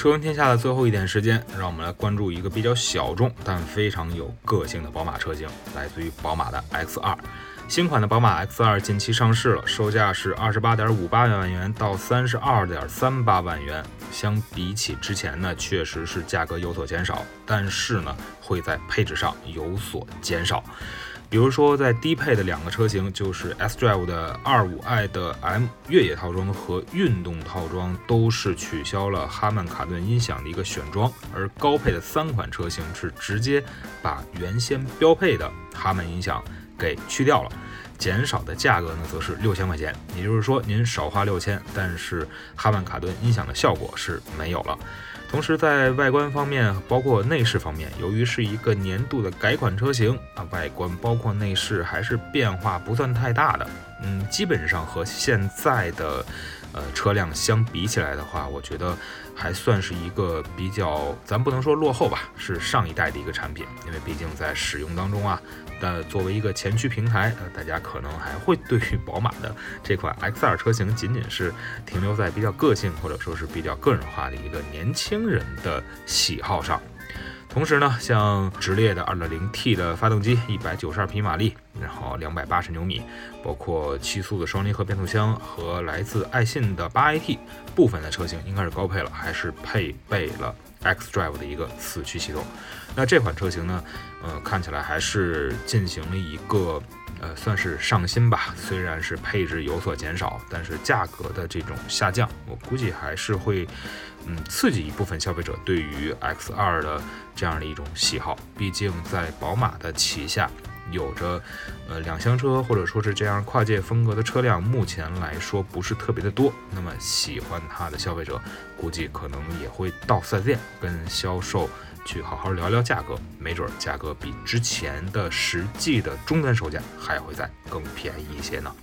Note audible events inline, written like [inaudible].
车闻天下的最后一点时间，让我们来关注一个比较小众但非常有个性的宝马车型，来自于宝马的 X2。新款的宝马 X2 近期上市了，售价是二十八点五八万元到三十二点三八万元。相比起之前呢，确实是价格有所减少，但是呢，会在配置上有所减少。比如说，在低配的两个车型，就是 S-Drive 的 25i 的 M 越野套装和运动套装，都是取消了哈曼卡顿音响的一个选装，而高配的三款车型是直接把原先标配的哈曼音响给去掉了，减少的价格呢，则是六千块钱。也就是说，您少花六千，但是哈曼卡顿音响的效果是没有了。同时，在外观方面，包括内饰方面，由于是一个年度的改款车型啊，外观包括内饰还是变化不算太大的。嗯，基本上和现在的呃车辆相比起来的话，我觉得还算是一个比较，咱不能说落后吧，是上一代的一个产品，因为毕竟在使用当中啊。但作为一个前驱平台，呃，大家可能还会对于宝马的这款 [laughs] X2 车型仅仅是停留在比较个性或者说是比较个人化的一个年轻人的喜好上。同时呢，像直列的 2.0T 的发动机，192匹马力，然后280牛米，包括七速的双离合变速箱和来自爱信的 8AT，部分的车型应该是高配了，还是配备了。xDrive 的一个四驱系统，那这款车型呢，呃，看起来还是进行了一个呃，算是上新吧。虽然是配置有所减少，但是价格的这种下降，我估计还是会嗯刺激一部分消费者对于 X2 的这样的一种喜好。毕竟在宝马的旗下。有着，呃，两厢车或者说是这样跨界风格的车辆，目前来说不是特别的多。那么喜欢它的消费者，估计可能也会到 4S 店跟销售去好好聊聊价格，没准价格比之前的实际的终端售价还会再更便宜一些呢。